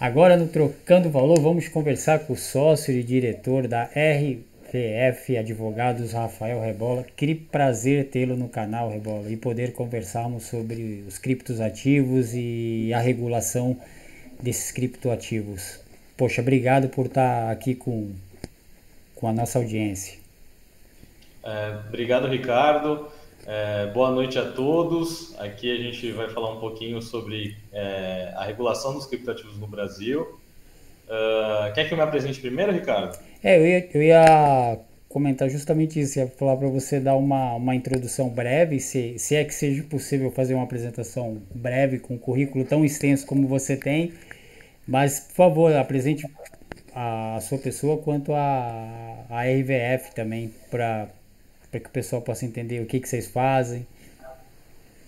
Agora no Trocando Valor, vamos conversar com o sócio e diretor da RVF Advogados, Rafael Rebola. Que prazer tê-lo no canal, Rebola, e poder conversarmos sobre os criptoativos e a regulação desses criptoativos. Poxa, obrigado por estar aqui com, com a nossa audiência. É, obrigado, Ricardo. É, boa noite a todos. Aqui a gente vai falar um pouquinho sobre é, a regulação dos criptoativos no Brasil. Uh, quer que eu me apresente primeiro, Ricardo? É, eu ia, eu ia comentar justamente isso, ia falar para você dar uma, uma introdução breve, se, se é que seja possível fazer uma apresentação breve com um currículo tão extenso como você tem, mas, por favor, apresente a sua pessoa quanto a, a RVF também, para para que o pessoal possa entender o que, que vocês fazem.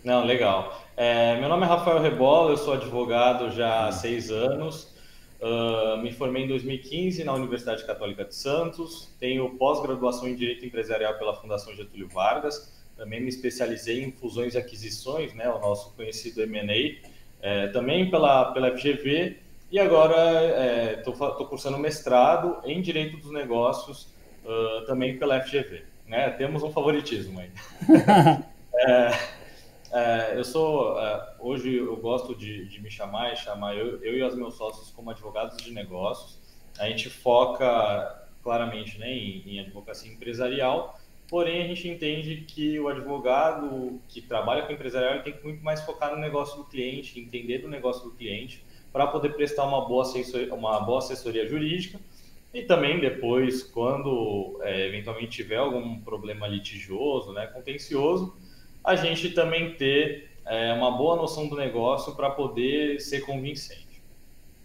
Não, legal. É, meu nome é Rafael Rebola, eu sou advogado já há seis anos. Uh, me formei em 2015 na Universidade Católica de Santos. Tenho pós-graduação em Direito Empresarial pela Fundação Getúlio Vargas. Também me especializei em fusões e aquisições, né, o nosso conhecido M&A. É, também pela, pela FGV. E agora estou é, cursando mestrado em Direito dos Negócios, uh, também pela FGV né? Temos um favoritismo aí. é, é, eu sou, é, hoje eu gosto de, de, me chamar e chamar eu, eu e os meus sócios como advogados de negócios. A gente foca claramente né, em, em advocacia empresarial, porém a gente entende que o advogado que trabalha com empresarial tem que muito mais focar no negócio do cliente, entender do negócio do cliente, para poder prestar uma boa assessoria, uma boa assessoria jurídica e também depois, quando é, eventualmente tiver algum problema litigioso, né, contencioso, a gente também ter é, uma boa noção do negócio para poder ser convincente.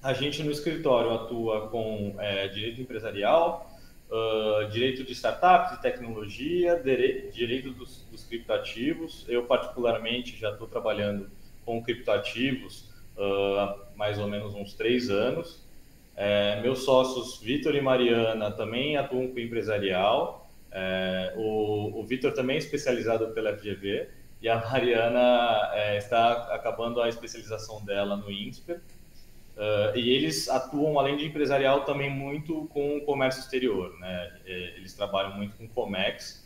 A gente no escritório atua com é, direito empresarial, uh, direito de startups, de tecnologia, direito dos, dos criptoativos. Eu, particularmente, já estou trabalhando com criptoativos uh, há mais ou menos uns três anos. É, meus sócios Vitor e Mariana também atuam com empresarial. É, o, o Vitor também é especializado pela FGV e a Mariana é, está acabando a especialização dela no INSPER. Uh, e eles atuam, além de empresarial, também muito com o comércio exterior. Né? É, eles trabalham muito com Comex.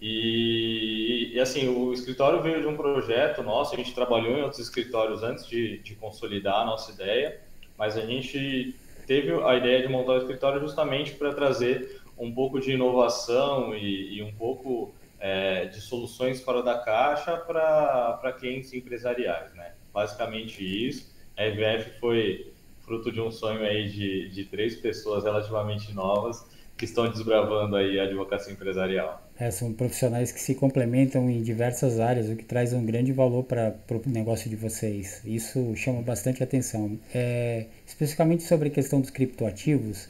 E, e, assim, o escritório veio de um projeto nosso, a gente trabalhou em outros escritórios antes de, de consolidar a nossa ideia, mas a gente teve a ideia de montar o escritório justamente para trazer um pouco de inovação e, e um pouco é, de soluções fora da caixa para clientes empresariais, né? Basicamente isso. A EVF foi fruto de um sonho aí de, de três pessoas relativamente novas que estão desbravando aí a advocacia empresarial. É, são profissionais que se complementam em diversas áreas, o que traz um grande valor para o negócio de vocês. Isso chama bastante atenção. É, especificamente sobre a questão dos criptoativos,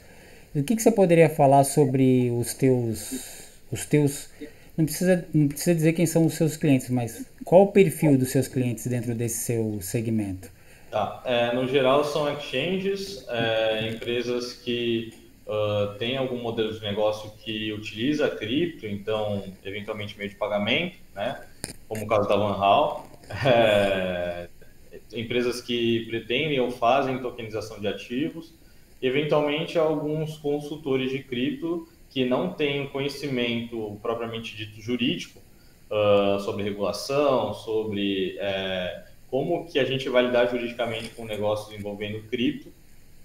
o que, que você poderia falar sobre os teus, os teus não precisa, não precisa dizer quem são os seus clientes, mas qual o perfil dos seus clientes dentro desse seu segmento? Tá. É, no geral, são exchanges, é, empresas que uh, tem algum modelo de negócio que utiliza cripto, então, eventualmente meio de pagamento, né? como o caso da Van Hall, é, empresas que pretendem ou fazem tokenização de ativos, eventualmente alguns consultores de cripto que não têm conhecimento propriamente dito jurídico uh, sobre regulação, sobre é, como que a gente vai lidar juridicamente com negócios envolvendo cripto,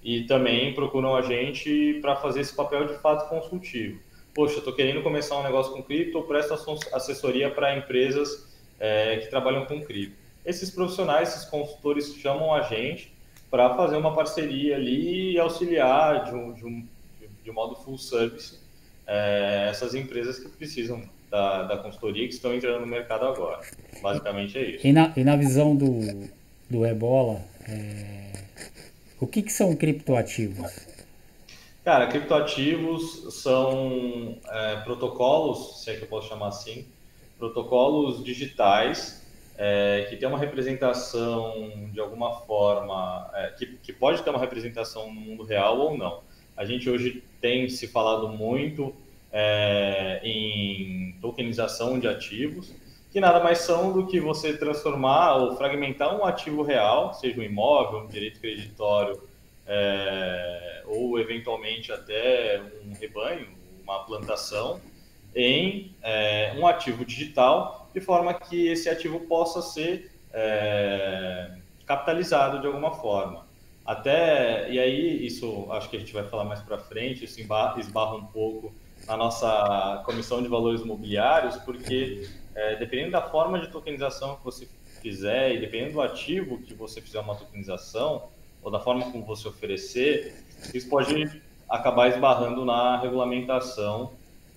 e também procuram a gente para fazer esse papel de fato consultivo. Poxa, estou querendo começar um negócio com cripto, presto assessoria para empresas é, que trabalham com cripto. Esses profissionais, esses consultores chamam a gente para fazer uma parceria ali e auxiliar de um, de um, de um modo full service é, essas empresas que precisam da, da consultoria que estão entrando no mercado agora. Basicamente é isso. E na, e na visão do, do Ebola, é o que, que são criptoativos? Cara, criptoativos são é, protocolos, se é que eu posso chamar assim, protocolos digitais é, que tem uma representação de alguma forma, é, que, que pode ter uma representação no mundo real ou não. A gente hoje tem se falado muito é, em tokenização de ativos, que nada mais são do que você transformar ou fragmentar um ativo real, seja um imóvel, um direito creditório, é, ou eventualmente até um rebanho, uma plantação, em é, um ativo digital, de forma que esse ativo possa ser é, capitalizado de alguma forma. Até, e aí, isso acho que a gente vai falar mais para frente, isso esbarra um pouco na nossa comissão de valores imobiliários, porque é, dependendo da forma de tokenização que você fizer e dependendo do ativo que você fizer uma tokenização, ou da forma como você oferecer, isso pode acabar esbarrando na regulamentação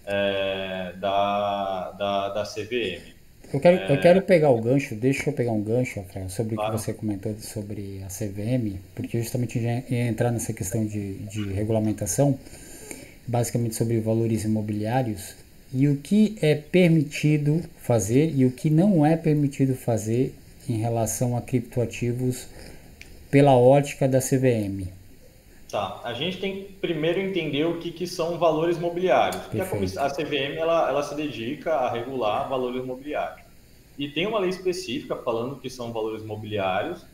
é, da, da, da CVM. Eu quero, é... eu quero pegar o gancho, deixa eu pegar um gancho, Rafael, sobre claro. o que você comentou sobre a CVM, porque justamente ia entrar nessa questão de, de regulamentação, basicamente sobre valores imobiliários, e o que é permitido fazer e o que não é permitido fazer em relação a criptoativos pela ótica da CVM. Tá, a gente tem que primeiro entender o que, que são valores mobiliários. Porque a, a CVM ela, ela se dedica a regular valores mobiliários. E tem uma lei específica falando que são valores mobiliários.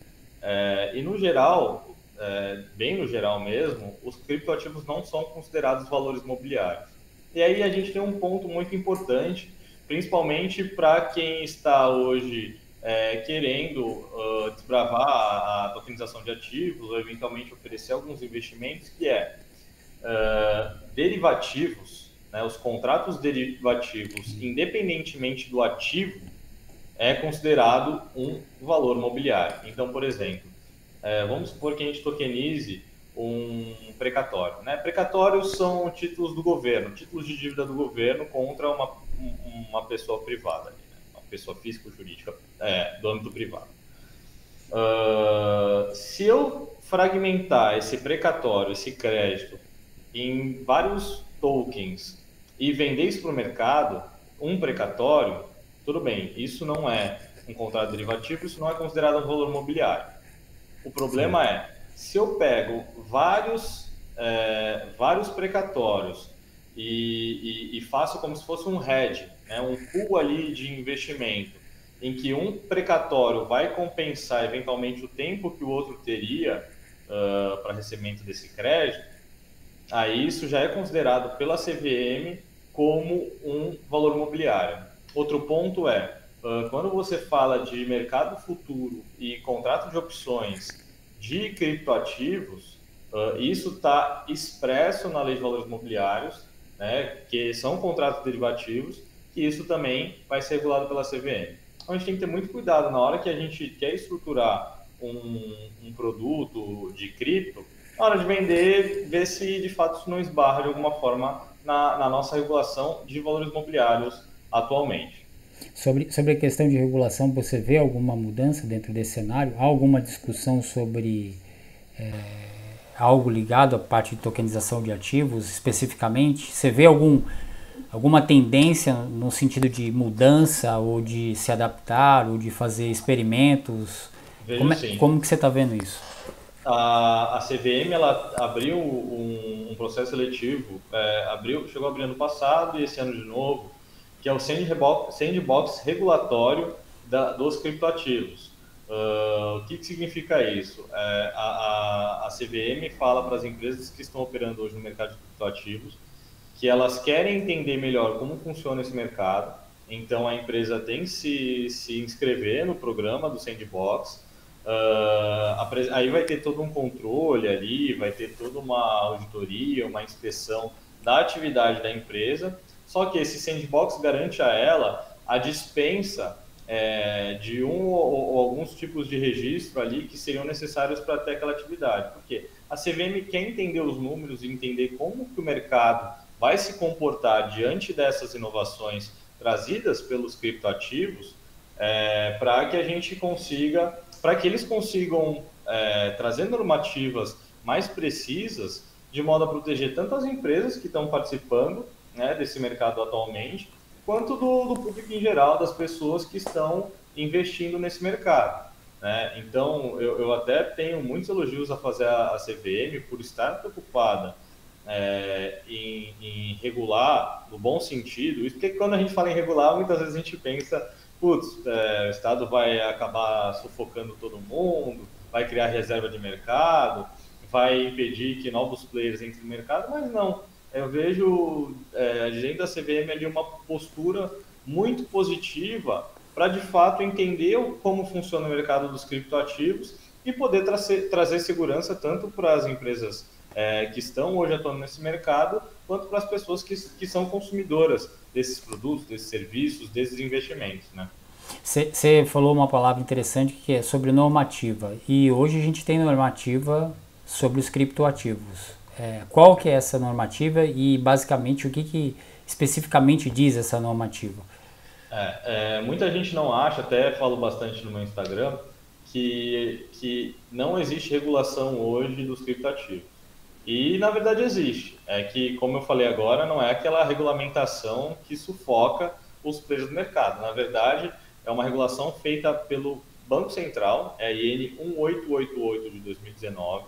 É, e no geral, é, bem no geral mesmo, os criptoativos não são considerados valores mobiliários. E aí a gente tem um ponto muito importante, principalmente para quem está hoje é, querendo uh, desbravar a, tokenização de ativos ou eventualmente oferecer alguns investimentos, que é uh, derivativos, né, os contratos derivativos, independentemente do ativo, é considerado um valor mobiliário. Então, por exemplo, é, vamos supor que a gente tokenize um precatório. Né? Precatórios são títulos do governo, títulos de dívida do governo contra uma, uma pessoa privada pessoa física ou jurídica é, do âmbito privado. Uh, se eu fragmentar esse precatório, esse crédito, em vários tokens e vender isso para o mercado, um precatório, tudo bem, isso não é um contrato derivativo, isso não é considerado um valor mobiliário. O problema Sim. é, se eu pego vários, é, vários precatórios e, e, e faço como se fosse um hedge, né, um pool ali de investimento, em que um precatório vai compensar eventualmente o tempo que o outro teria uh, para recebimento desse crédito, aí isso já é considerado pela CVM como um valor imobiliário. Outro ponto é, uh, quando você fala de mercado futuro e contrato de opções de criptoativos, uh, isso está expresso na Lei de Valores Imobiliários, né, que são contratos derivativos, que isso também vai ser regulado pela CVM. Então a gente tem que ter muito cuidado na hora que a gente quer estruturar um, um produto de cripto, na hora de vender, ver se de fato isso não esbarra de alguma forma na, na nossa regulação de valores imobiliários atualmente. Sobre, sobre a questão de regulação, você vê alguma mudança dentro desse cenário? Há alguma discussão sobre é, algo ligado à parte de tokenização de ativos especificamente? Você vê algum alguma tendência no sentido de mudança ou de se adaptar ou de fazer experimentos? Vejo como, é, como que você está vendo isso? A, a CVM ela abriu um, um processo seletivo, é, abriu, chegou a abrir ano passado e esse ano de novo, que é o sandbox, regulatório da, dos criptoativos. Uh, o que, que, significa isso? É, a, a, a CVM fala para as empresas que estão operando hoje no mercado de criptoativos que elas querem entender melhor como funciona esse mercado. Então a empresa tem que se, se inscrever no programa do Sandbox. Uh, aí vai ter todo um controle ali, vai ter toda uma auditoria, uma inspeção da atividade da empresa. Só que esse Sandbox garante a ela a dispensa é, de um ou, ou, alguns tipos de registro ali que seriam necessários para ter aquela atividade. Porque a CVM quer entender os números e entender como que o mercado vai se comportar diante dessas inovações trazidas pelos criptoativos é, para que a gente consiga, para que eles consigam é, trazer normativas mais precisas de modo a proteger tanto as empresas que estão participando né, desse mercado atualmente, quanto do, do, público em geral, das pessoas que estão investindo nesse mercado. Né? Então, eu, eu até tenho muitos elogios a fazer a, CVM por estar preocupada é, em, em, regular no bom sentido, porque quando a gente fala em regular, muitas vezes a gente pensa, putz, é, o Estado vai acabar sufocando todo mundo, vai criar reserva de mercado, vai impedir que novos players entrem no mercado, mas não. Eu vejo é, dentro da CVM ali uma postura muito positiva para de fato entender como funciona o mercado dos criptoativos e poder trazer, trazer segurança tanto para as empresas é, que estão hoje atuando nesse mercado, quanto para as pessoas que, que são consumidoras desses produtos, desses serviços, desses investimentos. Né? Você falou uma palavra interessante que é sobre normativa. E hoje a gente tem normativa sobre os criptoativos. É, qual que é essa normativa e basicamente o que, que especificamente diz essa normativa? É, é, muita gente não acha, até falo bastante no meu Instagram, que, que não existe regulação hoje dos criptoativos. E na verdade existe. É que, como eu falei agora, não é aquela regulamentação que sufoca os preços do mercado. Na verdade, é uma regulação feita pelo Banco Central, é IN 1888 de 2019,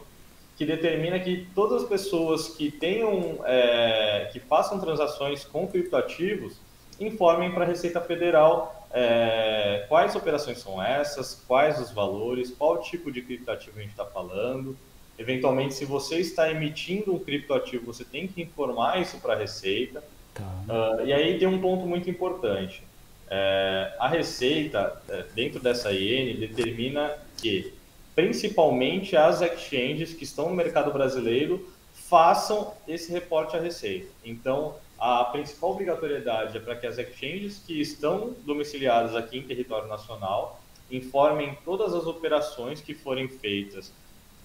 que determina que todas as pessoas que tenham, é, que façam transações com criptoativos informem para a Receita Federal é, quais operações são essas, quais os valores, qual tipo de criptoativo a gente está falando. Eventualmente, se você está emitindo um criptoativo, você tem que informar isso para a Receita. Tá. Uh, e aí tem um ponto muito importante. É, a Receita, é, dentro dessa IN, determina que, principalmente as exchanges que estão no mercado brasileiro, façam esse reporte à Receita. Então, a principal obrigatoriedade é para que as exchanges que estão domiciliadas aqui em território nacional informem todas as operações que forem feitas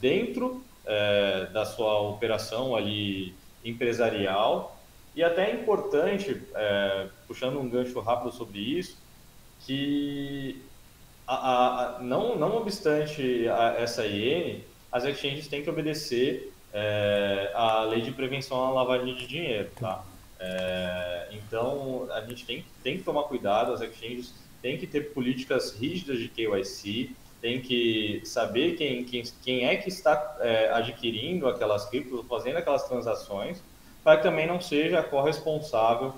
dentro é, da sua operação ali empresarial e até é importante, é, puxando um gancho rápido sobre isso, que a, a, não, não obstante essa IN, as exchanges têm que obedecer é, a lei de prevenção à lavagem de dinheiro, tá? É, então, a gente tem, tem que tomar cuidado, as exchanges têm que ter políticas rígidas de KYC, tem que saber quem, quem, quem é que está é, adquirindo aquelas criptos, fazendo aquelas transações, para que também não seja corresponsável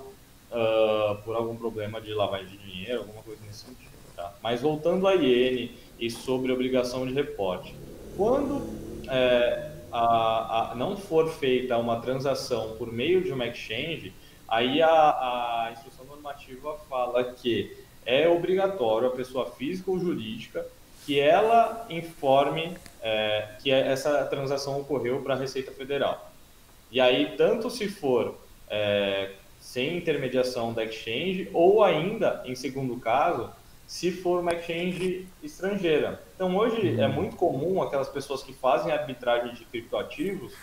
uh, por algum problema de lavagem de dinheiro, alguma coisa nesse sentido. Mas voltando à IN e sobre obrigação de reporte, quando é, a, a, não for feita uma transação por meio de uma exchange, aí a, a instrução normativa fala que é obrigatório a pessoa física ou jurídica que ela informe é, que essa transação ocorreu para a Receita Federal. E aí, tanto se for é, sem intermediação da exchange, ou ainda, em segundo caso, se for uma exchange estrangeira. Então, hoje uhum. é muito comum aquelas pessoas que fazem arbitragem de criptoativos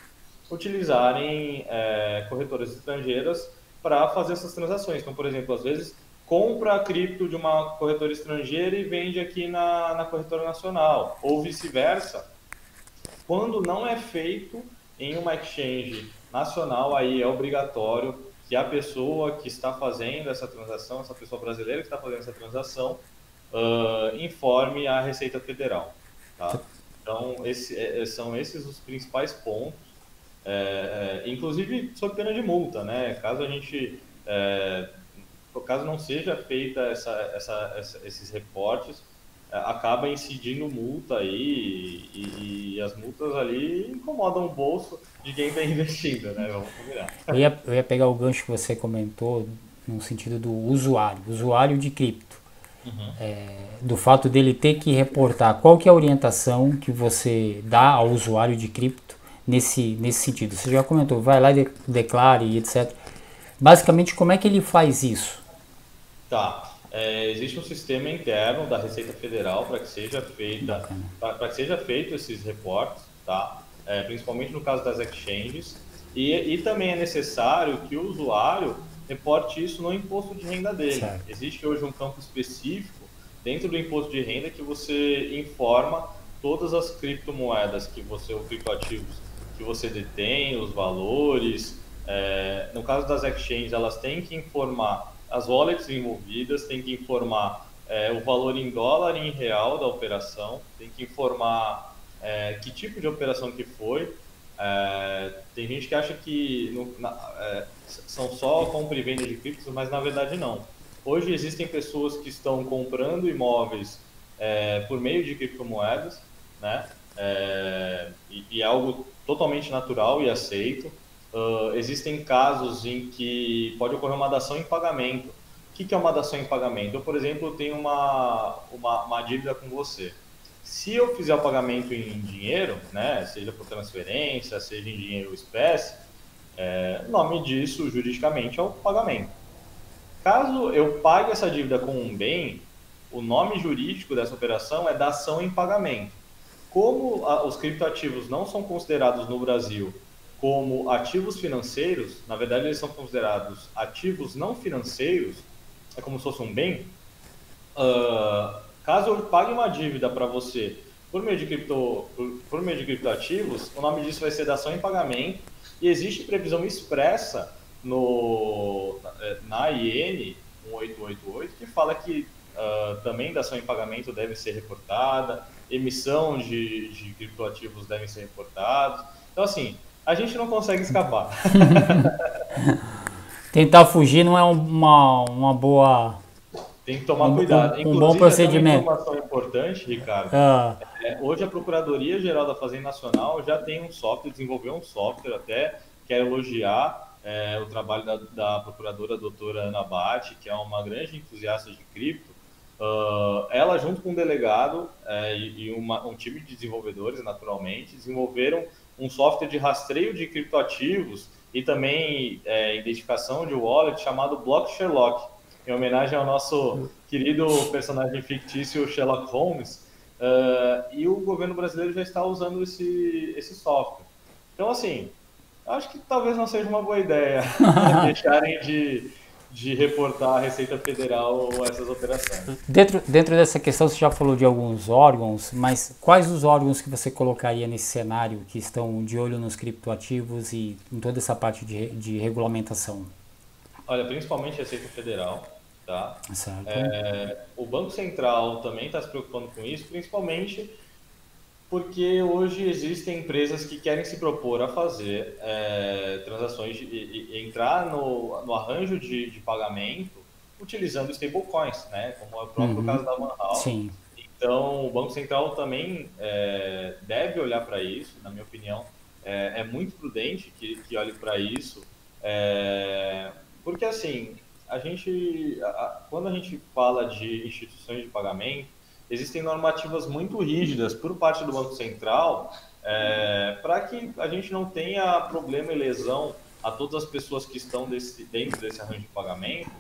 utilizarem é, corretoras estrangeiras para fazer essas transações. Então, por exemplo, às vezes compra a cripto de uma corretora estrangeira e vende aqui na, na corretora nacional, ou vice-versa. Quando não é feito em uma exchange nacional, aí é obrigatório que a pessoa que está fazendo essa transação, essa pessoa brasileira que está fazendo essa transação, uh, informe a Receita Federal. Tá? Então, esse, é, é, são esses os principais pontos, é, é, inclusive sob pena de multa, né? Caso a gente, é, caso não seja feita essa, essa, essa, esses reportes, acaba incidindo multa aí e, e, as multas ali incomodam o bolso de quem está investindo, né? Vamos. Eu ia, eu ia pegar o gancho que você comentou no sentido do usuário, usuário de cripto. Uhum. É, do fato dele ter que reportar qual que é a orientação que você dá ao usuário de cripto nesse, nesse sentido. Você já comentou, vai lá e declare etc. Basicamente, como é que ele faz isso? Tá. É, existe um sistema interno da Receita Federal para que seja feita para que seja feito esses reportes, tá? É, principalmente no caso das exchanges e, e também é necessário que o usuário reporte isso no imposto de renda dele. Certo. Existe hoje um campo específico dentro do imposto de renda que você informa todas as criptomoedas que você, ou criptoativos que você detém, os valores. É, no caso das exchanges, elas têm que informar as wallets envolvidas, têm que informar é, o valor em dólar e em real da operação, tem que informar é, que tipo de operação que foi, é, tem gente que acha que no, na, é, são só compra e venda de criptos, mas na verdade não. Hoje existem pessoas que estão comprando imóveis é, por meio de criptomoedas, né? É, e, e, é algo totalmente natural e aceito. Uh, existem casos em que pode ocorrer uma dação em pagamento. O que, que é uma dação em pagamento? Eu, por exemplo, tenho uma, uma, uma, dívida com você. Se eu fizer o pagamento em dinheiro, né, seja por transferência, seja em dinheiro ou espécie, é, o nome disso juridicamente é o pagamento. Caso eu pague essa dívida com um bem, o nome jurídico dessa operação é dação em pagamento. Como a, os criptoativos não são considerados no Brasil como ativos financeiros, na verdade eles são considerados ativos não financeiros, é como se fosse um bem. Uh, caso eu pague uma dívida para você por meio, de cripto, por, por meio de criptoativos, o nome disso vai ser dação em pagamento e existe previsão expressa no, na IN 1888 que fala que uh, também dação em pagamento deve ser reportada, emissão de, de criptoativos devem ser reportados. Então, assim, a gente não consegue escapar. Tentar fugir não é uma, uma boa. Tem que tomar um, cuidado. Um, um bom procedimento. Uma informação importante, Ricardo. Ah. É, hoje a Procuradoria Geral da Fazenda Nacional já tem um software, desenvolveu um software até, quero elogiar é, o trabalho da, da, procuradora doutora Ana Bate, que é uma grande entusiasta de cripto. Uh, ela, junto com um delegado é, e, e uma, um time de desenvolvedores, naturalmente, desenvolveram um software de rastreio de criptoativos e também é, identificação de wallet chamado Block Sherlock, em homenagem ao nosso querido personagem fictício Sherlock Holmes. Uh, e o governo brasileiro já está usando esse, esse software. Então, assim, acho que talvez não seja uma boa ideia deixarem de de reportar a Receita Federal essas operações. Dentro, dentro dessa questão, você já falou de alguns órgãos, mas quais os órgãos que você colocaria nesse cenário que estão de olho nos criptoativos e em toda essa parte de, de regulamentação? Olha, principalmente a Receita Federal, tá? É, o Banco Central também está se preocupando com isso, principalmente porque hoje existem empresas que querem se propor a fazer é, transações e, e, entrar no, no arranjo de, de, pagamento utilizando stablecoins, né? Como é o próprio uhum. caso da Manhal. Sim. Então, o Banco Central também é, deve olhar para isso, na minha opinião. É, é muito prudente que, que olhe para isso, é, porque assim, a gente, a, quando a gente fala de instituições de pagamento, existem normativas muito rígidas por parte do Banco Central é, para que a gente não tenha problema e lesão a todas as pessoas que estão desse, dentro desse arranjo de pagamento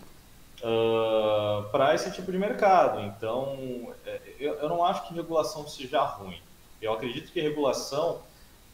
uh, para esse tipo de mercado. Então, é, eu, eu não acho que regulação seja ruim. Eu acredito que regulação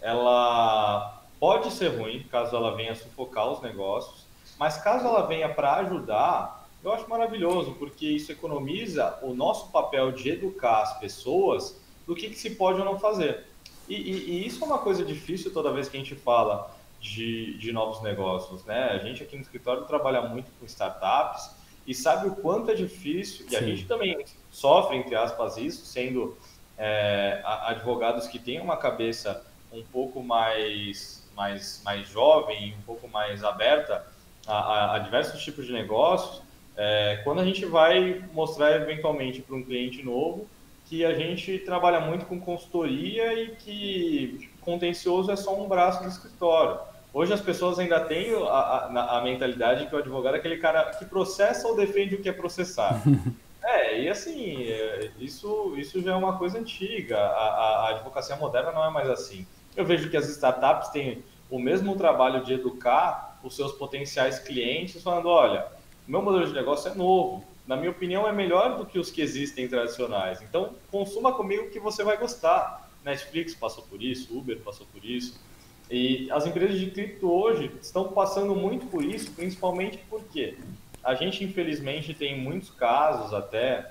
ela pode ser ruim caso ela venha sufocar os negócios, mas caso ela venha para ajudar, eu acho maravilhoso, porque isso economiza o nosso papel de educar as pessoas do que, que se pode ou não fazer. E, e, e, isso é uma coisa difícil toda vez que a gente fala de, de novos negócios, né? A gente aqui no escritório trabalha muito com startups e sabe o quanto é difícil, e Sim. a gente também sofre, entre aspas, isso, sendo é, advogados que têm uma cabeça um pouco mais, mais, mais jovem, um pouco mais aberta a, a, a diversos tipos de negócios, é, quando a gente vai mostrar eventualmente para um cliente novo que a gente trabalha muito com consultoria e que contencioso é só um braço do escritório. Hoje as pessoas ainda têm a, a, a mentalidade que o advogado é aquele cara que processa ou defende o que é processar. É, e assim, é, isso, isso já é uma coisa antiga. A, a, a, advocacia moderna não é mais assim. Eu vejo que as startups têm o mesmo trabalho de educar os seus potenciais clientes, falando: olha, meu modelo de negócio é novo. Na minha opinião, é melhor do que os que existem tradicionais. Então, consuma comigo que você vai gostar. Netflix passou por isso, Uber passou por isso. E as empresas de cripto hoje estão passando muito por isso, principalmente porque a gente, infelizmente, tem muitos casos, até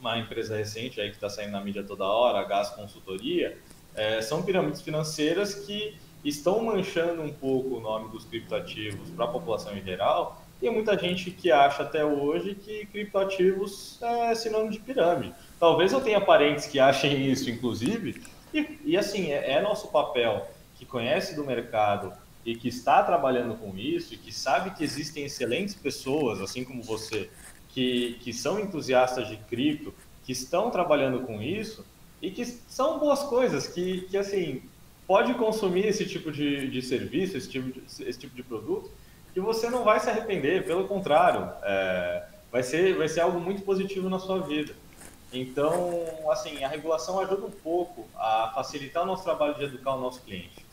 uma empresa recente aí que está saindo na mídia toda hora, a Gas Consultoria, é, são pirâmides financeiras que estão manchando um pouco o nome dos criptoativos para a população em geral tem muita gente que acha até hoje que criptoativos é sinônimo de pirâmide. Talvez eu tenha parentes que achem isso, inclusive, e, e assim, é, é, nosso papel que conhece do mercado e que está trabalhando com isso e que sabe que existem excelentes pessoas, assim como você, que, que são entusiastas de cripto, que estão trabalhando com isso e que são boas coisas, que, que assim, pode consumir esse tipo de, de serviço, esse tipo de, esse tipo de produto, que você não vai se arrepender, pelo contrário, é, vai, ser, vai ser algo muito positivo na sua vida. Então, assim, a regulação ajuda um pouco a facilitar o nosso trabalho de educar o nosso cliente.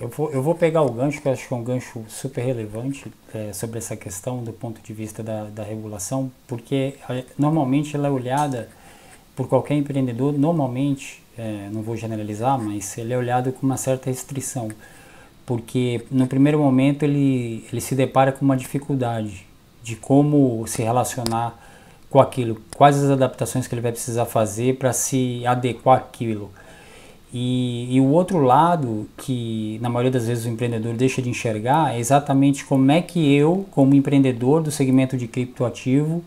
Eu vou, eu vou pegar o gancho, que eu acho que é um gancho super relevante é, sobre essa questão do ponto de vista da, da regulação, porque é, normalmente ela é olhada por qualquer empreendedor, normalmente, é, não vou generalizar, mas ele é olhado com uma certa restrição, porque no primeiro momento ele, ele se depara com uma dificuldade de como se relacionar com aquilo, quais as adaptações que ele vai precisar fazer para se adequar àquilo. E, e, o outro lado que na maioria das vezes o empreendedor deixa de enxergar é exatamente como é que eu, como empreendedor do segmento de criptoativo,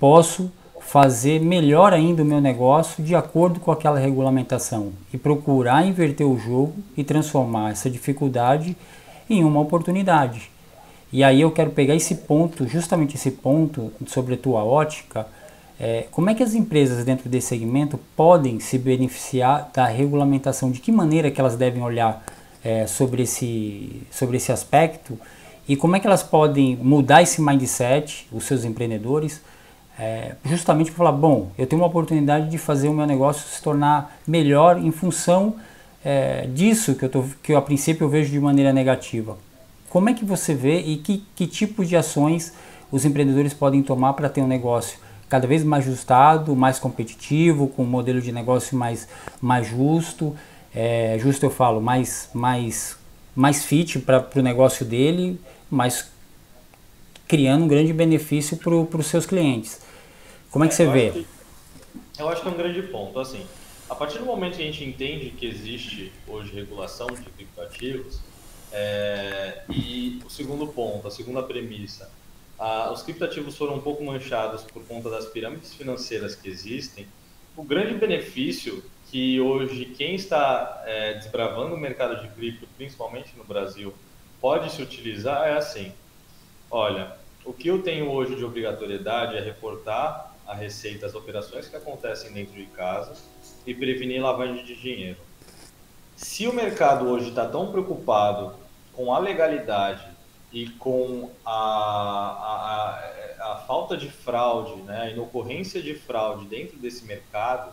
posso fazer melhor ainda o meu negócio de acordo com aquela regulamentação e procurar inverter o jogo e transformar essa dificuldade em uma oportunidade. E aí eu quero pegar esse ponto, justamente esse ponto sobre a tua ótica, é, como é que as empresas dentro desse segmento podem se beneficiar da regulamentação? De que maneira que elas devem olhar é, sobre, esse, sobre esse aspecto? E como é que elas podem mudar esse mindset, os seus empreendedores, é, justamente para falar, bom, eu tenho uma oportunidade de fazer o meu negócio se tornar melhor em função é, disso que eu, tô, que eu a princípio eu vejo de maneira negativa. Como é que você vê e que, que tipo de ações os empreendedores podem tomar para ter um negócio cada vez mais ajustado, mais competitivo, com um modelo de negócio mais, mais justo, é, justo eu falo, mais, mais, mais fit para o negócio dele, mas criando um grande benefício para os seus clientes. Como é que é, você vê? Que, eu acho que é um grande ponto. Assim, a partir do momento que a gente entende que existe hoje regulação de criptoativos, é, e o segundo ponto, a segunda premissa, a, os criptativos foram um pouco manchados por conta das pirâmides financeiras que existem. O grande benefício que hoje quem está é, desbravando o mercado de cripto, principalmente no Brasil, pode se utilizar é assim: olha, o que eu tenho hoje de obrigatoriedade é reportar a receita as operações que acontecem dentro de casa e prevenir lavagem de dinheiro. Se o mercado hoje está tão preocupado com a legalidade e com a, a, a, falta de fraude, né, a inocorrência de fraude dentro desse mercado,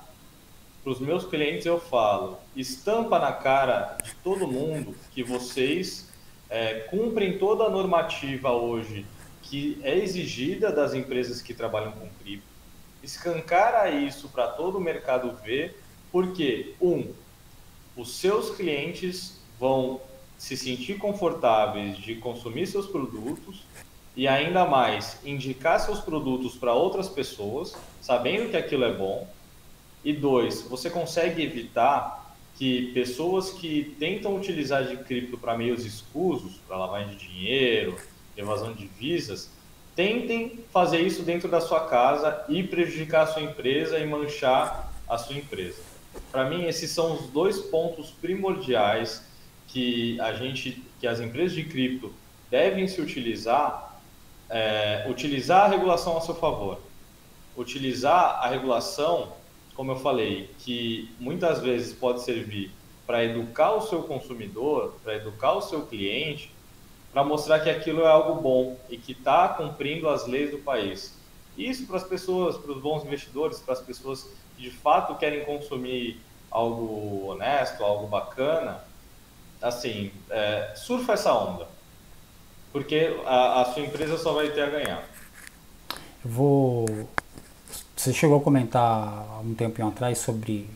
para os meus clientes eu falo, estampa na cara de todo mundo que vocês é, cumprem toda a normativa hoje que é exigida das empresas que trabalham com cripto, escancara isso para todo o mercado ver, porque, um, os seus clientes vão se sentir confortáveis de consumir seus produtos e ainda mais indicar seus produtos para outras pessoas, sabendo que aquilo é bom. E dois, você consegue evitar que pessoas que tentam utilizar de cripto para meios escusos, para lavagem de dinheiro, evasão de divisas, tentem fazer isso dentro da sua casa e prejudicar a sua empresa e manchar a sua empresa. Para mim, esses são os dois pontos primordiais que a gente, que as empresas de cripto devem se utilizar, é, utilizar a regulação a seu favor, utilizar a regulação, como eu falei, que muitas vezes pode servir para educar o seu consumidor, para educar o seu cliente, para mostrar que aquilo é algo bom e que está cumprindo as leis do país. Isso para as pessoas, para os bons investidores, para as pessoas que de fato querem consumir algo honesto, algo bacana, assim, é, surfa essa onda, porque a, a, sua empresa só vai ter a ganhar. Vou. Você chegou a comentar há um tempo atrás sobre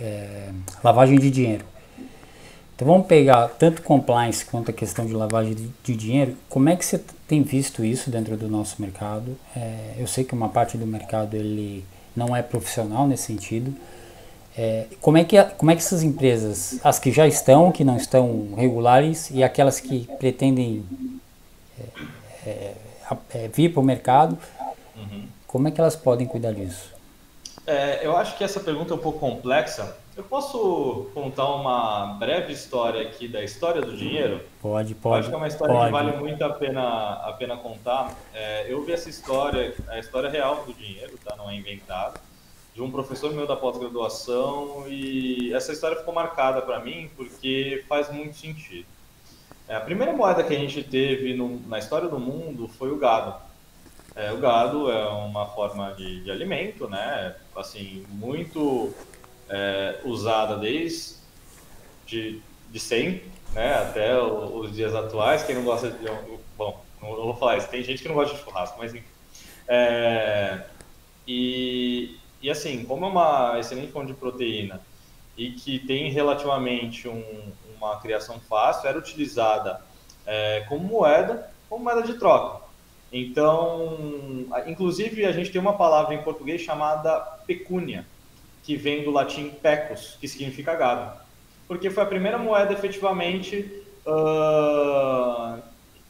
é, lavagem de dinheiro. Então vamos pegar tanto compliance quanto a questão de lavagem de, de dinheiro. Como é que você tem visto isso dentro do nosso mercado? É, eu sei que uma parte do mercado ele não é profissional nesse sentido, é, como, é que, como é que essas empresas, as que já estão, que não estão regulares, e aquelas que pretendem é, é, é vir para o mercado, uhum. como é que elas podem cuidar disso? É, eu acho que essa pergunta é um pouco complexa. Eu posso contar uma breve história aqui da história do dinheiro? Pode, pode. Eu acho que é uma história pode. que vale muito a pena, a pena contar. É, eu vi essa história, a história real do dinheiro, tá? não é inventado de um professor meu da pós-graduação e essa história ficou marcada para mim porque faz muito sentido. É, a primeira moeda que a gente teve no, na história do mundo foi o gado. É, o gado é uma forma de, de alimento, né? Assim, muito é, usada desde de, de sempre, né? Até os dias atuais. Quem não gosta de... Bom, não, vou falar isso. Tem gente que não gosta de churrasco, mas enfim. É, e, e assim, como é uma excelente fonte de proteína e que tem relativamente um, uma criação fácil, era utilizada é, como moeda, como moeda de troca. Então, inclusive a gente tem uma palavra em português chamada pecúnia, que vem do latim pecus, que significa gado. Porque foi a primeira moeda efetivamente uh,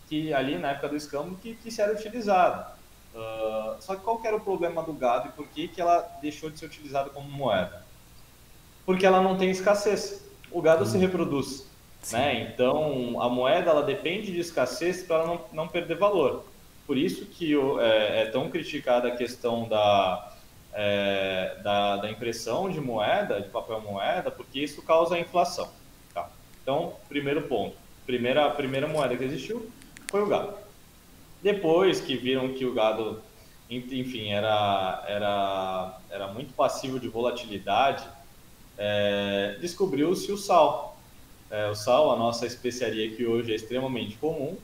que ali na época do escambo que, que se era utilizada. Uh, só que qual era o problema do gado e por que, que ela deixou de ser utilizada como moeda? Porque ela não tem escassez. O gado hum. se reproduz. Né? Então, a moeda ela depende de escassez para não, não perder valor. Por isso que é, é tão criticada a questão da, é, da, da, impressão de moeda, de papel moeda, porque isso causa inflação. Tá? Então, primeiro ponto. Primeira, primeira moeda que existiu foi o gado. Depois que viram que o gado, enfim, era, era, era muito passivo de volatilidade, é, descobriu-se o sal. É, o sal, a nossa especiaria que hoje é extremamente comum.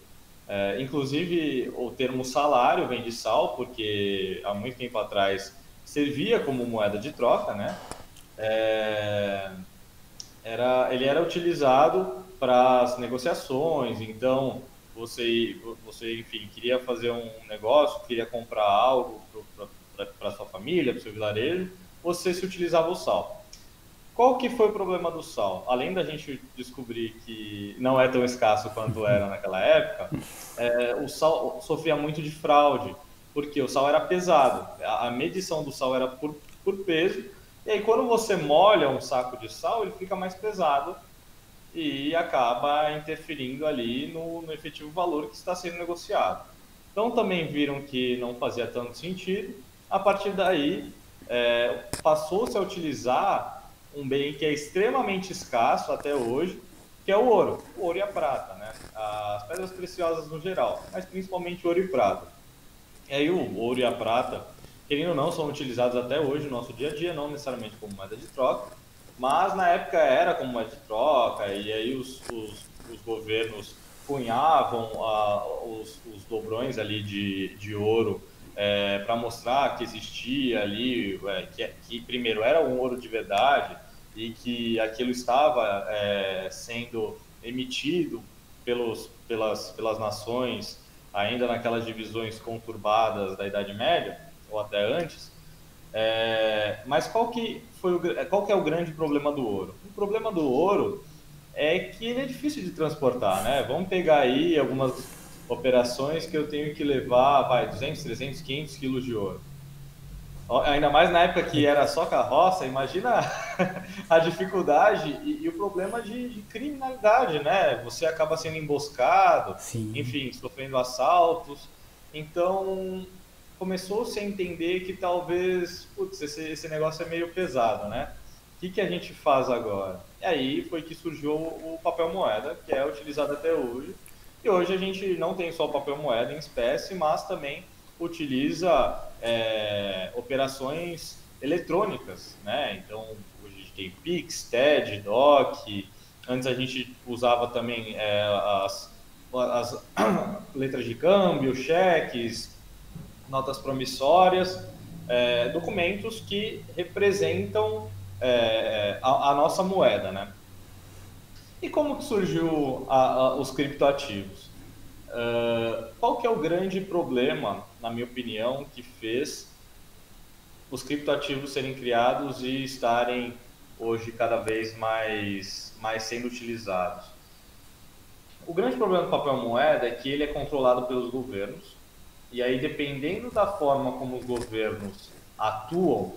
É, inclusive, o termo salário vem de sal, porque há muito tempo atrás servia como moeda de troca, né? É, era, ele era utilizado para as negociações, então você, você, enfim, queria fazer um negócio, queria comprar algo para sua família, para seu vilarejo, você se utilizava o sal. Qual que foi o problema do sal? Além da gente descobrir que não é tão escasso quanto era naquela época, é, o sal sofria muito de fraude, porque o sal era pesado. A, medição do sal era por, por peso, e aí quando você molha um saco de sal, ele fica mais pesado e acaba interferindo ali no, no, efetivo valor que está sendo negociado. Então também viram que não fazia tanto sentido. A partir daí é, passou-se a utilizar um bem que é extremamente escasso até hoje, que é o ouro, o ouro e a prata, né? As pedras preciosas no geral, mas principalmente ouro e prata. E aí o ouro e a prata, querendo ou não, são utilizados até hoje no nosso dia a dia, não necessariamente como moeda de troca, mas na época era como moeda de troca, e aí os, os, os governos cunhavam os, os, dobrões ali de, de ouro é, para mostrar que existia ali, é, que, que, primeiro era um ouro de verdade e que aquilo estava é, sendo emitido pelos, pelas, pelas nações ainda naquelas divisões conturbadas da Idade Média, ou até antes, é, mas qual que, foi o, qual que é o grande problema do ouro? O problema do ouro é que ele é difícil de transportar, né? Vamos pegar aí algumas operações que eu tenho que levar, vai, 200, 300, 500 quilos de ouro. Ainda mais na época que era só carroça, imagina a dificuldade e, e o problema de, de, criminalidade, né? Você acaba sendo emboscado, Sim. enfim, sofrendo assaltos. Então, começou-se a entender que talvez, putz, esse, esse negócio é meio pesado, né? O que, que a gente faz agora? E aí foi que surgiu o papel moeda, que é utilizado até hoje. E hoje a gente não tem só o papel moeda em espécie, mas também utiliza é, operações eletrônicas, né? Então, hoje a gente tem Pix, TED, DOC. Antes a gente usava também é, as, as letras de câmbio, cheques, notas promissórias, é, documentos que representam é, a, a, nossa moeda, né? E como que surgiu a, a, os criptoativos? Uh, qual que é o grande problema, na minha opinião, que fez os criptoativos serem criados e estarem hoje cada vez mais, mais sendo utilizados? O grande problema do papel moeda é que ele é controlado pelos governos e aí, dependendo da forma como os governos atuam,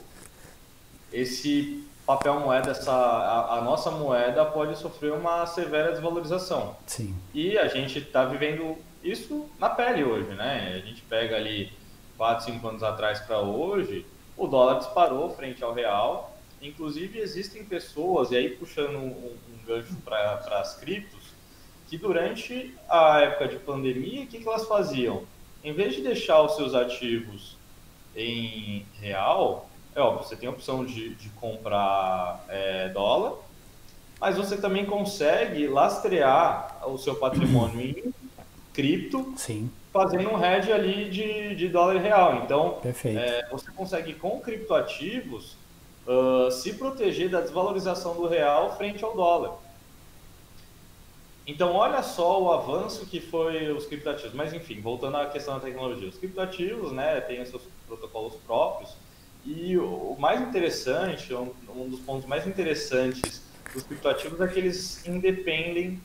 esse papel moeda, essa, a, a, nossa moeda pode sofrer uma severa desvalorização. Sim. E a gente está vivendo isso na pele hoje, né? A gente pega ali 4, 5 anos atrás para hoje, o dólar disparou frente ao real. Inclusive, existem pessoas, e aí puxando um, um gancho para as criptos, que durante a época de pandemia, o que, que elas faziam? Em vez de deixar os seus ativos em real, é óbvio, você tem a opção de, de comprar é, dólar, mas você também consegue lastrear o seu patrimônio em cripto, Sim. fazendo um hedge ali de, de dólar real. Então, é, você consegue com criptoativos uh, se proteger da desvalorização do real frente ao dólar. Então, olha só o avanço que foi os criptativos. Mas, enfim, voltando à questão da tecnologia. Os criptativos né, têm seus protocolos próprios. E o mais interessante, um, um dos pontos mais interessantes dos criptoativos é que eles independem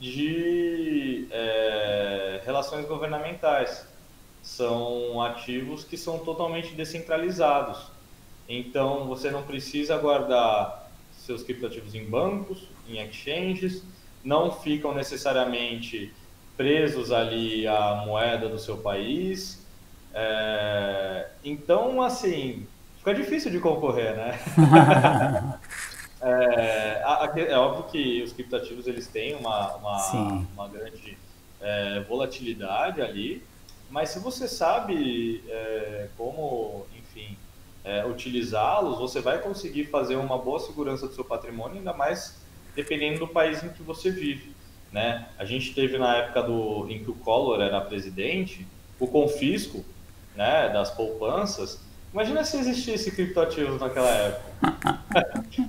de é, relações governamentais. São ativos que são totalmente descentralizados. Então, você não precisa guardar seus criptoativos em bancos, em exchanges, não ficam necessariamente presos ali à moeda do seu país. É, então, assim, fica difícil de concorrer, né? é, é, óbvio que os criptativos eles têm uma, uma, uma grande é, volatilidade ali, mas se você sabe é, como, enfim, é, utilizá-los, você vai conseguir fazer uma boa segurança do seu patrimônio, ainda mais dependendo do país em que você vive. Né? A gente teve na época do, em que o Collor era presidente, o confisco né, das poupanças. Imagina se existisse criptoativos naquela época.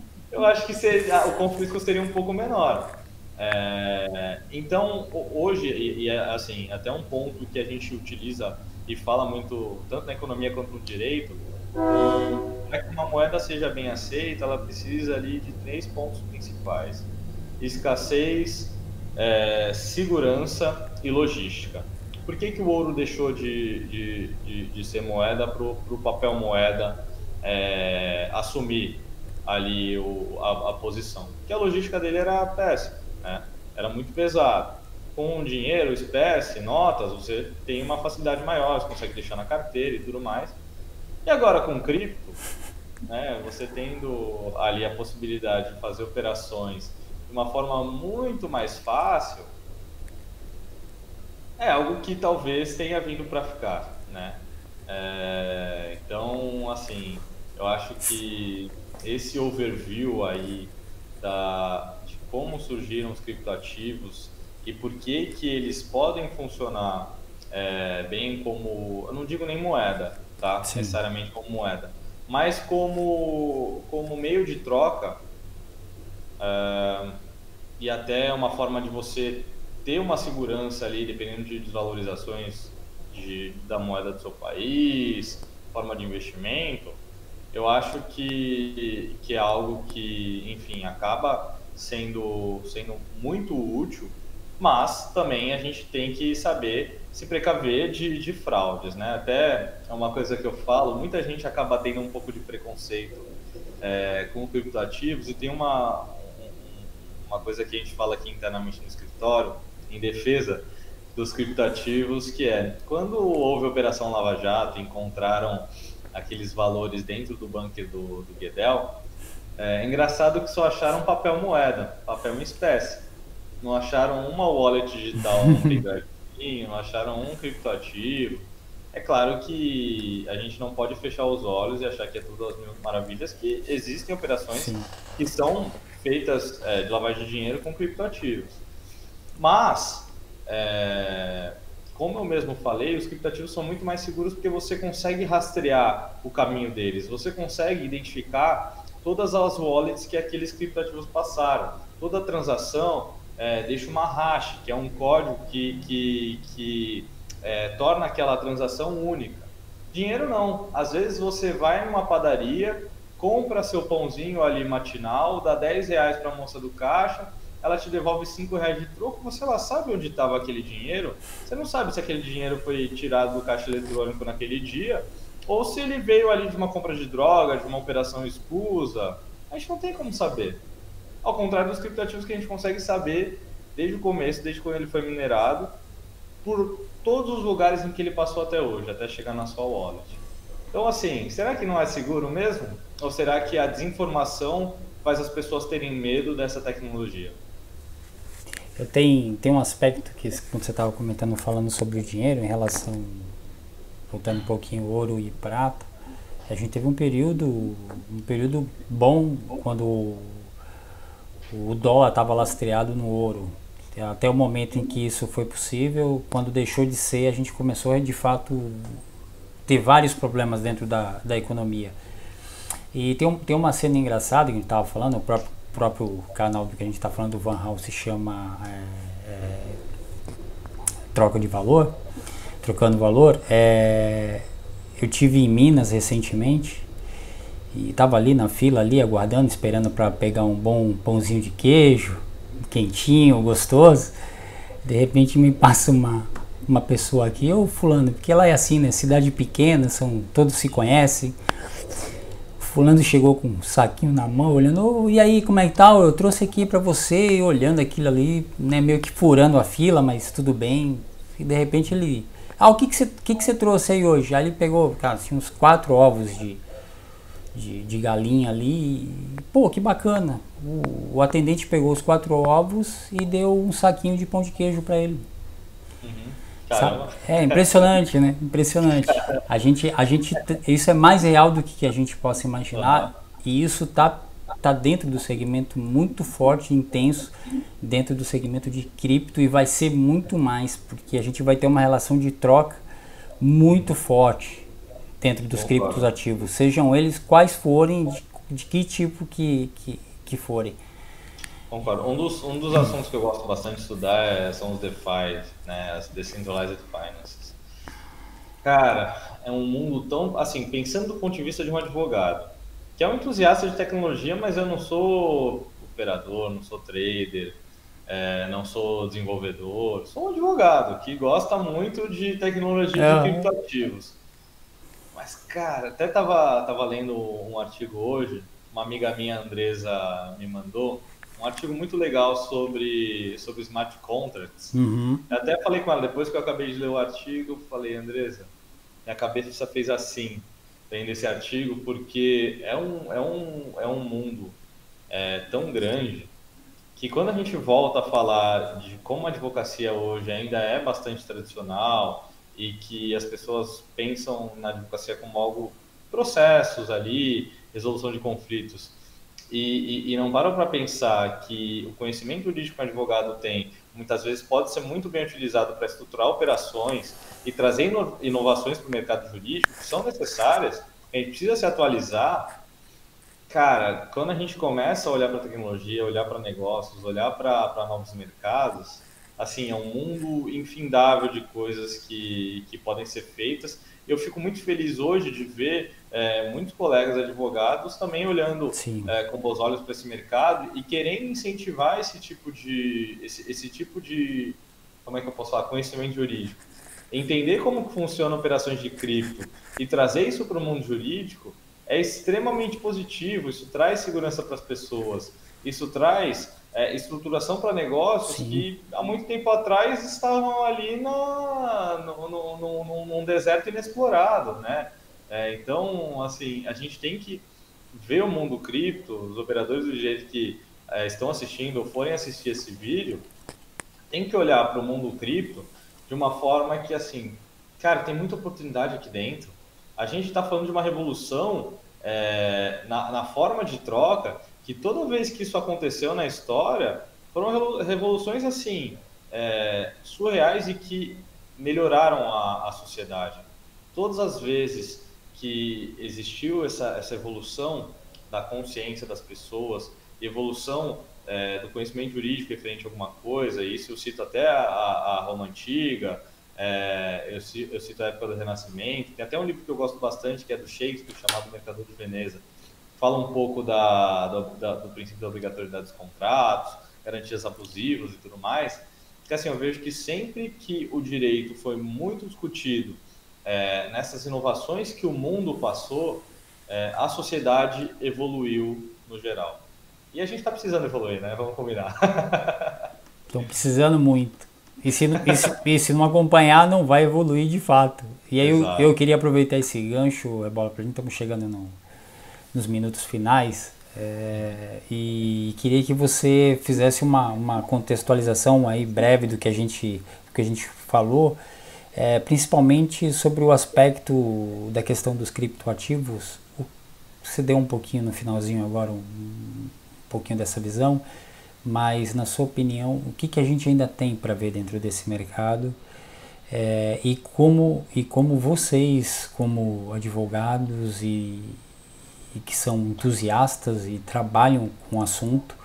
Eu acho que seria, o confisco seria um pouco menor. É, então, hoje, e, e é, assim, até um ponto que a gente utiliza e fala muito, tanto na economia quanto no direito, para que uma moeda seja bem aceita, ela precisa ali de três pontos principais: escassez, é, segurança e logística. Por que, que o ouro deixou de, de, de, de ser moeda para o papel moeda é, assumir ali o, a, a, posição? Porque a logística dele era péssima, né? era muito pesado. Com dinheiro, espécie, notas, você tem uma facilidade maior, você consegue deixar na carteira e tudo mais. E agora com cripto, né, você tendo ali a possibilidade de fazer operações de uma forma muito mais fácil, é algo que talvez tenha vindo para ficar, né? É, então, assim, eu acho que esse overview aí da, de como surgiram os criptoativos e por que que eles podem funcionar é, bem como, eu não digo nem moeda, tá? Sim. Necessariamente como moeda, mas como, como meio de troca uh, e até uma forma de você ter uma segurança ali, dependendo de desvalorizações de, da moeda do seu país, forma de investimento, eu acho que, que é algo que, enfim, acaba sendo, sendo muito útil, mas também a gente tem que saber se precaver de, de fraudes, né? Até é uma coisa que eu falo, muita gente acaba tendo um pouco de preconceito é, com criptoativos e tem uma, uma coisa que a gente fala aqui internamente no escritório, em defesa dos criptativos, que é quando houve a Operação Lava Jato, encontraram aqueles valores dentro do bunker do, do Guedel, é engraçado que só acharam papel moeda, papel em espécie. Não acharam uma wallet digital no pouquinho, acharam um criptoativo. É claro que a gente não pode fechar os olhos e achar que é tudo as mil maravilhas, que existem operações Sim. que são feitas é, de lavagem de dinheiro com criptoativos. Mas, é, como eu mesmo falei, os criptativos são muito mais seguros porque você consegue rastrear o caminho deles, você consegue identificar todas as wallets que aqueles criptativos passaram, toda transação é, deixa uma hash, que é um código que, que, que é, torna aquela transação única. Dinheiro não. Às vezes você vai numa padaria, compra seu pãozinho ali matinal, dá 10 reais para a moça do caixa, ela te devolve 5 reais de troco, você lá sabe onde estava aquele dinheiro, você não sabe se aquele dinheiro foi tirado do caixa eletrônico naquele dia, ou se ele veio ali de uma compra de droga, de uma operação escusa, a gente não tem como saber. Ao contrário dos criptativos que a gente consegue saber desde o começo, desde quando ele foi minerado, por todos os lugares em que ele passou até hoje, até chegar na sua wallet. Então, assim, será que não é seguro mesmo? Ou será que a desinformação faz as pessoas terem medo dessa tecnologia? Tenho, tem um aspecto que quando você estava comentando, falando sobre o dinheiro, em relação, voltando um pouquinho, ouro e prata, a gente teve um período, um período bom quando o dólar estava lastreado no ouro. Até o momento em que isso foi possível, quando deixou de ser, a gente começou a de fato ter vários problemas dentro da, da economia. E tem, um, tem uma cena engraçada que a gente estava falando, o próprio, próprio canal do que a gente está falando do Van Hal se chama é, é, Troca de Valor, Trocando Valor. É, eu tive em Minas recentemente e estava ali na fila ali aguardando, esperando para pegar um bom pãozinho de queijo, quentinho, gostoso. De repente me passa uma uma pessoa aqui, ou fulano, porque lá é assim, né? Cidade pequena, são todos se conhecem. Fulano chegou com um saquinho na mão, olhando, oh, e aí, como é que tal? Eu trouxe aqui para você, olhando aquilo ali, né, meio que furando a fila, mas tudo bem. E de repente ele, ah, o que que você, que que você trouxe aí hoje? Aí ele pegou, cara, assim, uns quatro ovos de, de, de galinha ali. E, pô, que bacana. O, o, atendente pegou os quatro ovos e deu um saquinho de pão de queijo para ele. Uhum. É impressionante, né? Impressionante. A gente, a gente, isso é mais real do que a gente possa imaginar uhum. e isso tá tá dentro do segmento muito forte, intenso, dentro do segmento de cripto e vai ser muito mais, porque a gente vai ter uma relação de troca muito forte dentro dos criptos ativos, sejam eles quais forem, de, de que tipo que, que, que forem. Concordo. Um dos, um dos assuntos que eu gosto bastante de estudar é, são os DeFi, né, as Decentralized Finances. Cara, é um mundo tão, assim, pensando do ponto de vista de um advogado, que é um entusiasta de tecnologia, mas eu não sou operador, não sou trader, é, não sou desenvolvedor, sou um advogado que gosta muito de tecnologia é. de criptoativos. Mas, cara, até tava, tava lendo um artigo hoje, uma amiga minha, Andresa, me mandou, um artigo muito legal sobre, sobre smart contracts. Uhum. Até falei com ela, depois que eu acabei de ler o artigo, falei, Andresa, minha cabeça fez assim, lendo esse artigo, porque é um, é um, é um mundo é, tão grande que quando a gente volta a falar de como a advocacia hoje ainda é bastante tradicional, e que as pessoas pensam na advocacia como algo processos ali, resolução de conflitos, e, e, e não param para pensar que o conhecimento jurídico que um advogado tem muitas vezes pode ser muito bem utilizado para estruturar operações e trazer inovações para o mercado jurídico que são necessárias, a gente precisa se atualizar. Cara, quando a gente começa a olhar para tecnologia, olhar para negócios, olhar para novos mercados, assim, é um mundo infindável de coisas que, que podem ser feitas. Eu fico muito feliz hoje de ver é, muitos colegas advogados também olhando é, com bons olhos para esse mercado e querendo incentivar esse tipo de esse, esse tipo de como é que eu posso falar conhecimento jurídico. Entender como funcionam operações de cripto e trazer isso para o mundo jurídico é extremamente positivo isso traz segurança para as pessoas isso traz é, estruturação para negócios Sim. que há muito tempo atrás estavam ali na, no, no, no, num deserto inexplorado, né? É, então, assim, a gente tem que ver o mundo cripto, os operadores do jeito que é, estão assistindo ou forem assistir esse vídeo, tem que olhar para o mundo cripto de uma forma que, assim, cara, tem muita oportunidade aqui dentro. A gente está falando de uma revolução é, na, na forma de troca que toda vez que isso aconteceu na história, foram revoluções assim é, surreais e que melhoraram a, a, sociedade. Todas as vezes que existiu essa, essa evolução da consciência das pessoas, evolução é, do conhecimento jurídico referente a alguma coisa, isso eu cito até a, a Roma Antiga, é, eu, eu, cito a época do Renascimento, tem até um livro que eu gosto bastante, que é do Shakespeare, chamado Mercador de Veneza, fala um pouco da, do, da, do princípio da obrigatoriedade dos contratos, garantias abusivas e tudo mais, que assim, eu vejo que sempre que o direito foi muito discutido é, nessas inovações que o mundo passou, é, a sociedade evoluiu no geral. E a gente está precisando evoluir, né? Vamos combinar. Estão precisando muito. E se, e, se, e se não acompanhar, não vai evoluir de fato. E aí eu, eu, queria aproveitar esse gancho, é bola pra gente, estamos chegando no, nos minutos finais. É, e queria que você fizesse uma, uma contextualização aí breve do que a gente, do que a gente falou, é, principalmente sobre o aspecto da questão dos criptoativos. Você deu um pouquinho no finalzinho agora, um, um pouquinho dessa visão, mas na sua opinião, o que, que a gente ainda tem para ver dentro desse mercado? É, e como e como vocês como advogados e, e que são entusiastas e trabalham com o assunto,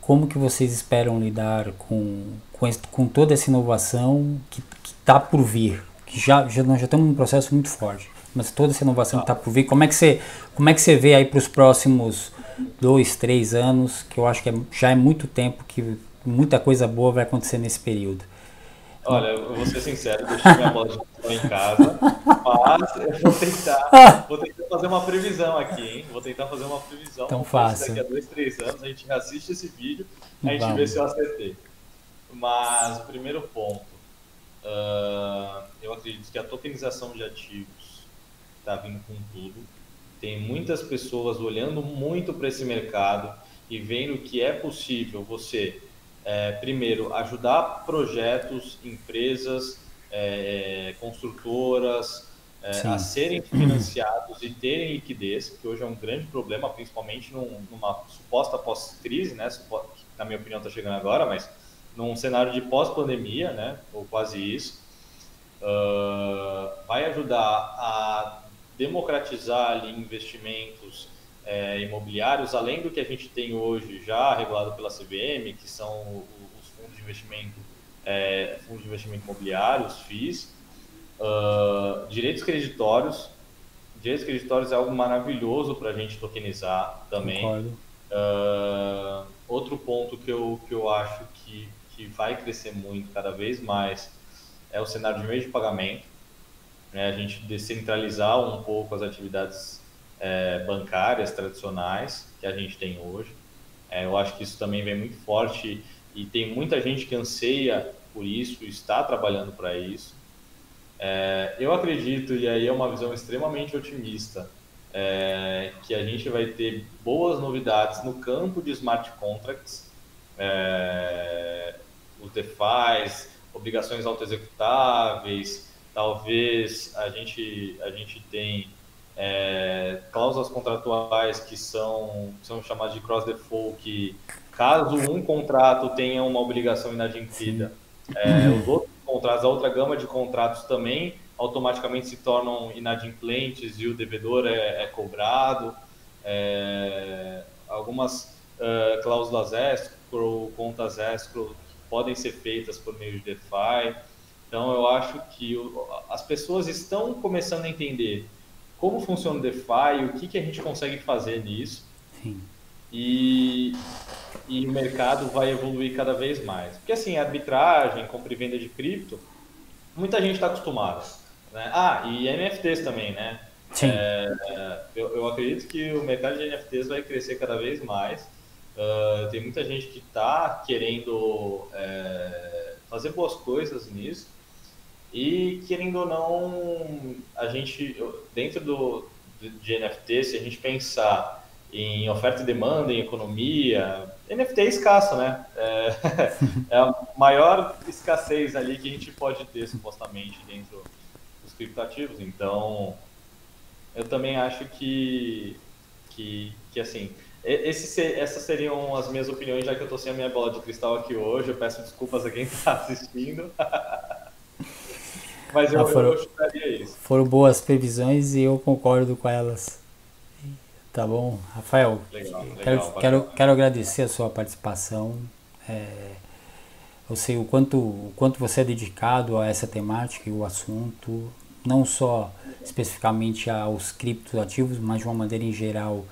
como que vocês esperam lidar com, com, esse, com toda essa inovação que está por vir? Que já, já, nós já estamos num processo muito forte, mas toda essa inovação que está por vir, como é que você, como é que você vê aí para os próximos dois, três anos, que eu acho que é, já é muito tempo que muita coisa boa vai acontecer nesse período? Olha, eu vou ser sincero, deixei minha bola de futebol em casa, mas eu vou tentar, vou tentar fazer uma previsão aqui, hein? Vou tentar fazer uma previsão. Tão fácil. Daqui a dois, três anos a gente reassiste esse vídeo, a gente Vamos. vê se eu acertei. Mas, primeiro ponto, uh, eu acredito que a tokenização de ativos está vindo com tudo. Tem muitas pessoas olhando muito para esse mercado e vendo que é possível você é, primeiro, ajudar projetos, empresas, é, construtoras é, a serem financiados e terem liquidez, que hoje é um grande problema, principalmente num, numa suposta pós-crise, né? Que, na minha opinião está chegando agora, mas num cenário de pós-pandemia, né? Ou quase isso, uh, vai ajudar a democratizar ali investimentos é, imobiliários, além do que a gente tem hoje já regulado pela CVM, que são os fundos de investimento, é, fundos de investimento imobiliário, os FIIs, uh, direitos creditórios. Direitos creditórios é algo maravilhoso para a gente tokenizar também. Uh, outro ponto que eu, que eu acho que, que vai crescer muito cada vez mais é o cenário de meio de pagamento. Né? A gente descentralizar um pouco as atividades é, bancárias tradicionais que a gente tem hoje. É, eu acho que isso também vem muito forte e tem muita gente que anseia por isso, está trabalhando para isso. É, eu acredito, e aí é uma visão extremamente otimista, é, que a gente vai ter boas novidades no campo de smart contracts, é, os obrigações autoexecutáveis, talvez a gente, a gente tem é, cláusulas contratuais que são, são chamadas de cross default, que caso um contrato tenha uma obrigação inadimplida, é, os outros contratos, a outra gama de contratos também automaticamente se tornam inadimplentes e o devedor é, é cobrado. É, algumas uh, cláusulas escrow, contas escrow podem ser feitas por meio de DeFi. Então, eu acho que o, as pessoas estão começando a entender como funciona o DeFi, o que, que a gente consegue fazer nisso. Sim. E, e o mercado vai evoluir cada vez mais. Porque assim, arbitragem, compra e venda de cripto, muita gente está acostumada. Né? Ah, e NFTs também, né? Sim. É, eu, eu, acredito que o mercado de NFTs vai crescer cada vez mais. Uh, tem muita gente que está querendo é, fazer boas coisas nisso. E querendo ou não, a gente, dentro do, de NFT, se a gente pensar em oferta e demanda, em economia, NFT é escasso, né? É, é, a maior escassez ali que a gente pode ter, supostamente, dentro dos criptativos. Então, eu também acho que, que, que assim, esse, essas seriam as minhas opiniões, já que eu estou sem a minha bola de cristal aqui hoje. Eu peço desculpas a quem está assistindo. Mas eu, ah, foram, eu chutaria isso. Foram boas previsões e eu concordo com elas. Tá bom? Rafael, legal, legal, quero, quero, quero agradecer a sua participação. É, eu sei o quanto, o quanto você é dedicado a essa temática e o assunto, não só especificamente aos criptoativos, mas de uma maneira em geral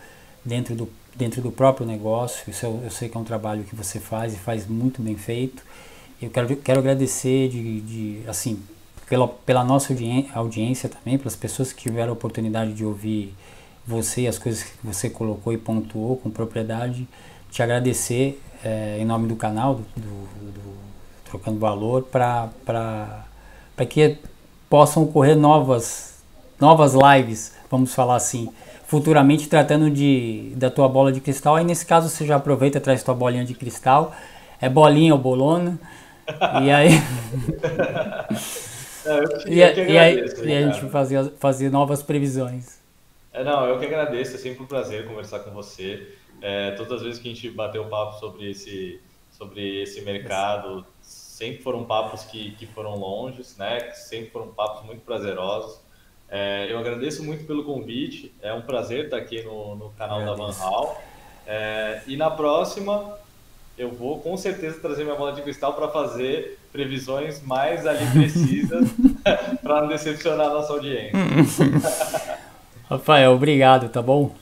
dentro do, dentro do próprio negócio. Isso eu, eu sei que é um trabalho que você faz e faz muito bem feito. Eu quero, quero agradecer de, de assim, pela, pela nossa audiência também, pelas pessoas que tiveram a oportunidade de ouvir você, as coisas que você colocou e pontuou com propriedade. Te agradecer é, em nome do canal, do, do, do Trocando Valor, para que possam ocorrer novas, novas lives, vamos falar assim, futuramente tratando de, da tua bola de cristal. Aí nesse caso você já aproveita, traz tua bolinha de cristal. É bolinha ou bolona. e aí. Não, eu, e, eu e, aí, e a gente fazia, fazia novas previsões. É, não, eu que agradeço, é sempre um prazer conversar com você. É, todas as vezes que a gente bateu papo sobre esse, sobre esse mercado, sempre foram papos que, que foram longes, né? Sempre foram papos muito prazerosos. É, eu agradeço muito pelo convite, é um prazer estar aqui no, no canal da Van Hal. É, e na próxima, eu vou com certeza trazer minha bola de cristal para fazer previsões mais ali precisas para não decepcionar a nossa audiência. Rafael, obrigado, tá bom?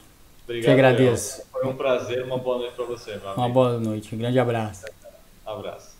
Obrigado. Te agradeço. Foi um prazer, uma boa noite para você. Uma boa noite, um grande abraço. Abraço.